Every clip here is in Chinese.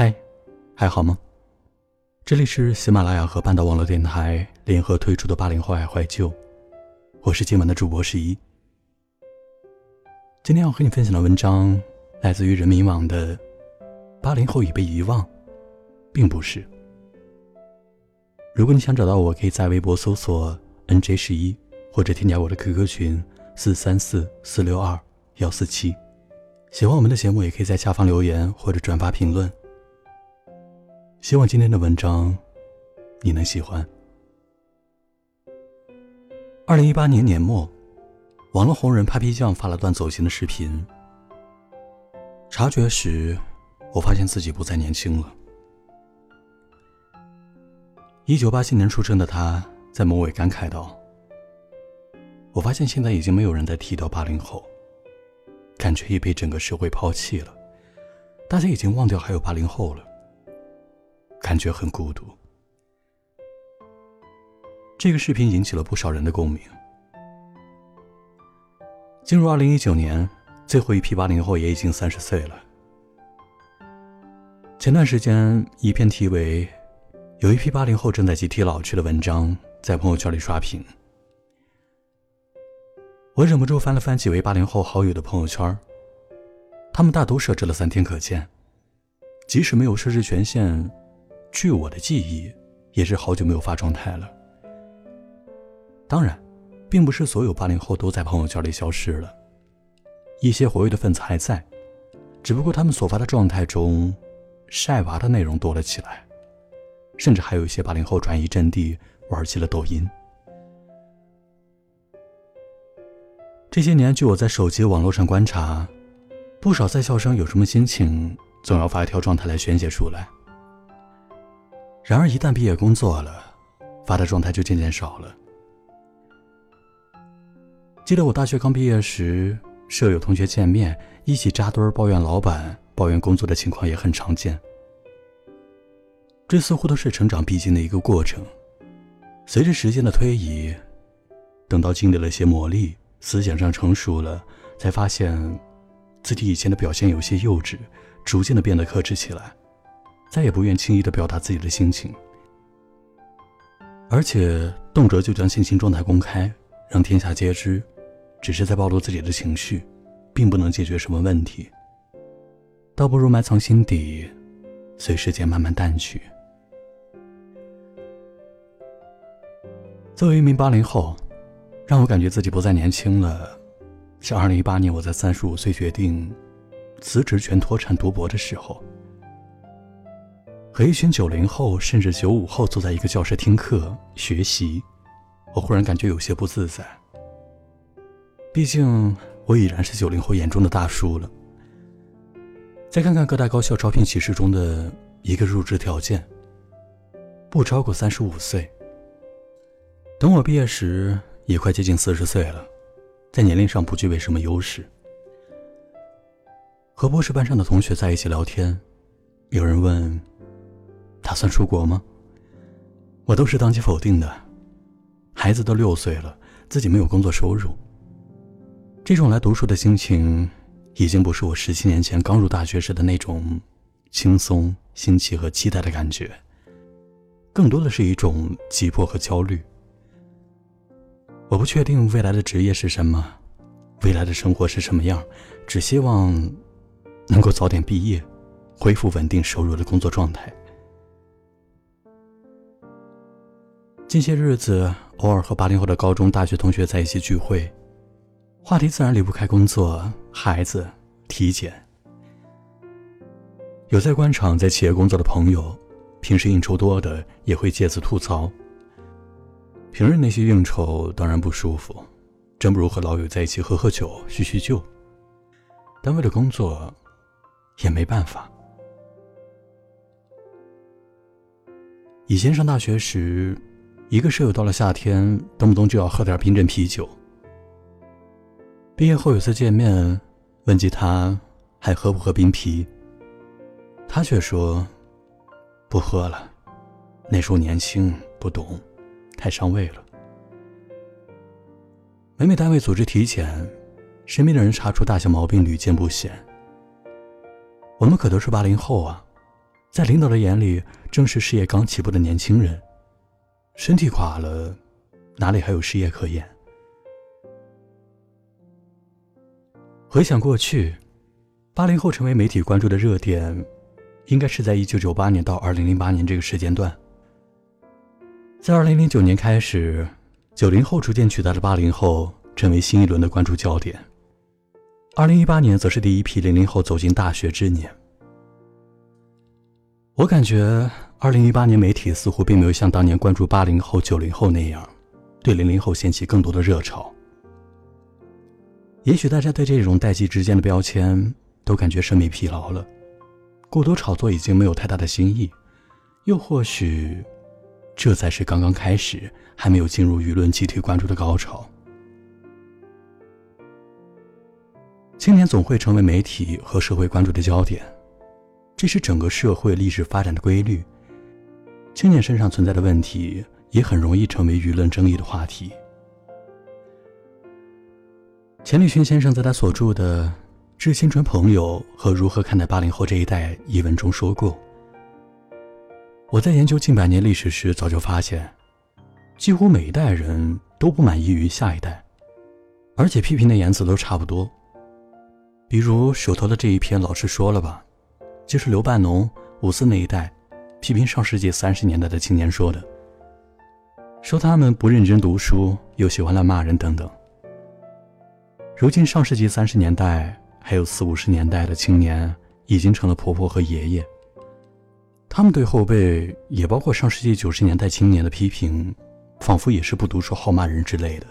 嗨，还好吗？这里是喜马拉雅和半岛网络电台联合推出的八零后爱怀旧，我是今晚的主播十一。今天要和你分享的文章来自于人民网的《八零后已被遗忘，并不是》。如果你想找到我，可以在微博搜索 “nj 十一”或者添加我的 QQ 群四三四四六二幺四七。喜欢我们的节目，也可以在下方留言或者转发评论。希望今天的文章你能喜欢。二零一八年年末，网络红人 Papi 酱发了段走心的视频。察觉时，我发现自己不再年轻了。一九八七年出生的他，在末尾感慨道：“我发现现在已经没有人再提到八零后。”感觉已被整个社会抛弃了，大家已经忘掉还有八零后了，感觉很孤独。这个视频引起了不少人的共鸣。进入二零一九年，最后一批八零后也已经三十岁了。前段时间，一篇题为“有一批八零后正在集体老去”的文章在朋友圈里刷屏。我忍不住翻了翻几位八零后好友的朋友圈，他们大都设置了三天可见，即使没有设置权限，据我的记忆，也是好久没有发状态了。当然，并不是所有八零后都在朋友圈里消失了，一些活跃的分子还在，只不过他们所发的状态中，晒娃的内容多了起来，甚至还有一些八零后转移阵地，玩起了抖音。这些年，据我在手机网络上观察，不少在校生有什么心情，总要发一条状态来宣泄出来。然而，一旦毕业工作了，发的状态就渐渐少了。记得我大学刚毕业时，舍友同学见面一起扎堆抱怨老板、抱怨工作的情况也很常见。这似乎都是成长必经的一个过程。随着时间的推移，等到经历了些磨砺。思想上成熟了，才发现自己以前的表现有些幼稚，逐渐的变得克制起来，再也不愿轻易的表达自己的心情，而且动辄就将心情状态公开，让天下皆知，只是在暴露自己的情绪，并不能解决什么问题，倒不如埋藏心底，随时间慢慢淡去。作为一名八零后。让我感觉自己不再年轻了，是二零一八年我在三十五岁决定辞职全脱产读博的时候，和一群九零后甚至九五后坐在一个教室听课学习，我忽然感觉有些不自在。毕竟我已然是九零后眼中的大叔了。再看看各大高校招聘启事中的一个入职条件，不超过三十五岁。等我毕业时。也快接近四十岁了，在年龄上不具备什么优势。和博士班上的同学在一起聊天，有人问：“打算出国吗？”我都是当即否定的。孩子都六岁了，自己没有工作收入。这种来读书的心情，已经不是我十七年前刚入大学时的那种轻松、新奇和期待的感觉，更多的是一种急迫和焦虑。我不确定未来的职业是什么，未来的生活是什么样，只希望能够早点毕业，恢复稳定收入的工作状态。近些日子，偶尔和八零后的高中、大学同学在一起聚会，话题自然离不开工作、孩子、体检。有在官场、在企业工作的朋友，平时应酬多的也会借此吐槽。平日那些应酬当然不舒服，真不如和老友在一起喝喝酒、叙叙旧。但为了工作，也没办法。以前上大学时，一个舍友到了夏天，动不动就要喝点冰镇啤酒。毕业后有次见面，问及他还喝不喝冰啤，他却说不喝了，那时候年轻不懂。太伤胃了。每每单位组织体检，身边的人查出大小毛病屡见不鲜。我们可都是八零后啊，在领导的眼里，正是事业刚起步的年轻人，身体垮了，哪里还有事业可言？回想过去，八零后成为媒体关注的热点，应该是在一九九八年到二零零八年这个时间段。在二零零九年开始，九零后逐渐取代了八零后，成为新一轮的关注焦点。二零一八年则是第一批零零后走进大学之年。我感觉，二零一八年媒体似乎并没有像当年关注八零后、九零后那样，对零零后掀起更多的热潮。也许大家对这种代际之间的标签都感觉审美疲劳了，过多炒作已经没有太大的新意，又或许，这才是刚刚开始，还没有进入舆论集体关注的高潮。青年总会成为媒体和社会关注的焦点。这是整个社会历史发展的规律。青年身上存在的问题，也很容易成为舆论争议的话题。钱理勋先生在他所著的《致青春朋友和如何看待八零后这一代》一文中说过：“我在研究近百年历史时，早就发现，几乎每一代人都不满意于下一代，而且批评的言辞都差不多。比如手头的这一篇，老实说了吧。”就是刘半农、五四那一代，批评上世纪三十年代的青年说的，说他们不认真读书，又喜欢乱骂人等等。如今上世纪三十年代还有四五十年代的青年，已经成了婆婆和爷爷，他们对后辈，也包括上世纪九十年代青年的批评，仿佛也是不读书好骂人之类的。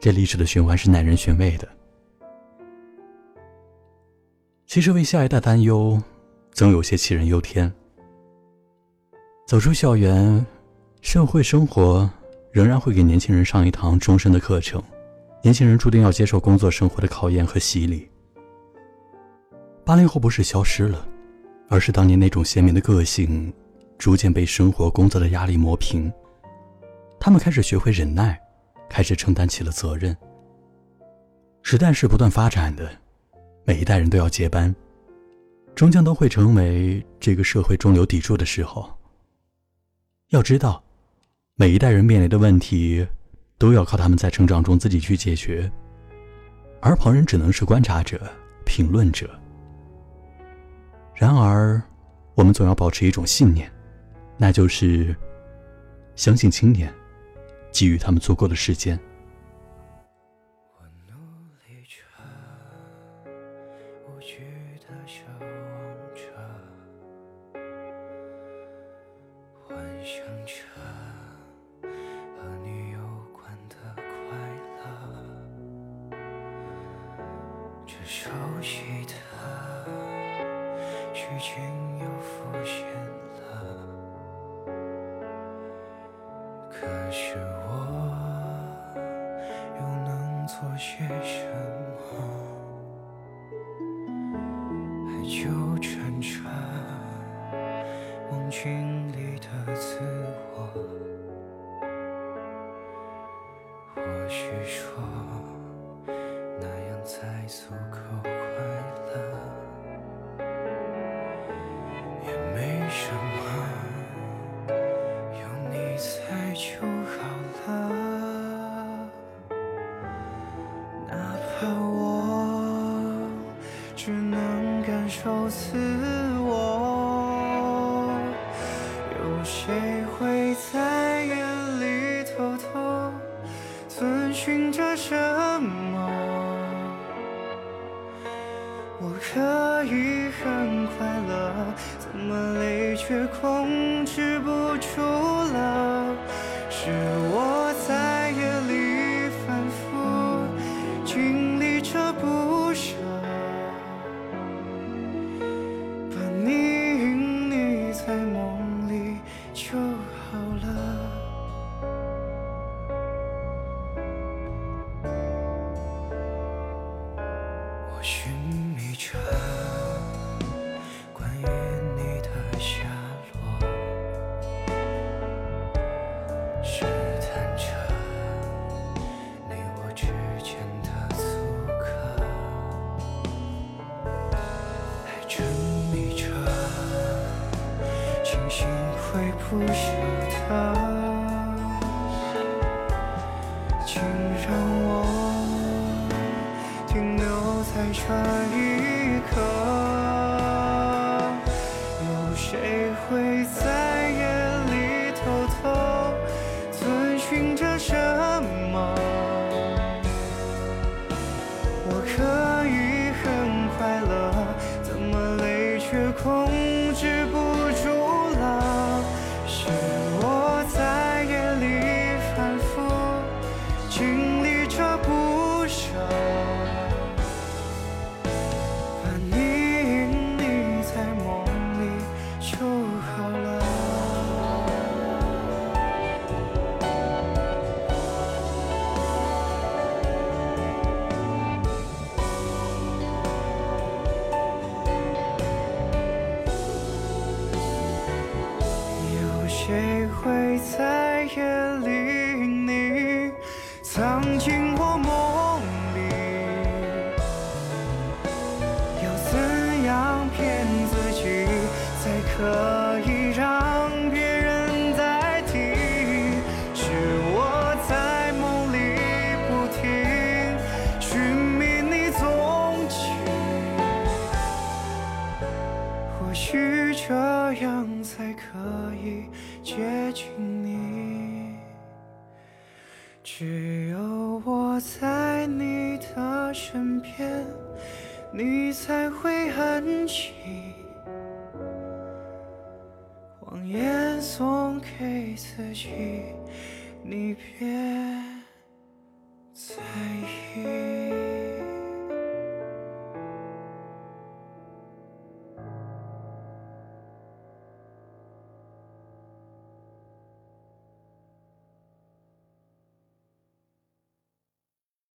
这历史的循环是耐人寻味的。其实为下一代担忧，总有些杞人忧天。走出校园，社会生活仍然会给年轻人上一堂终身的课程。年轻人注定要接受工作生活的考验和洗礼。八零后不是消失了，而是当年那种鲜明的个性，逐渐被生活工作的压力磨平。他们开始学会忍耐，开始承担起了责任。时代是不断发展的。每一代人都要接班，终将都会成为这个社会中流砥柱的时候。要知道，每一代人面临的问题，都要靠他们在成长中自己去解决，而旁人只能是观察者、评论者。然而，我们总要保持一种信念，那就是相信青年，给予他们足够的时间。知的守望者幻想着和你有关的快乐。这熟悉的剧情又浮现了可是我又能做些什么？寻着什么？我可以很快乐，怎么泪却控制不住了？是不舍得经历着不舍，把你隐匿在梦里就好了。有谁会在夜里？送给自己你别再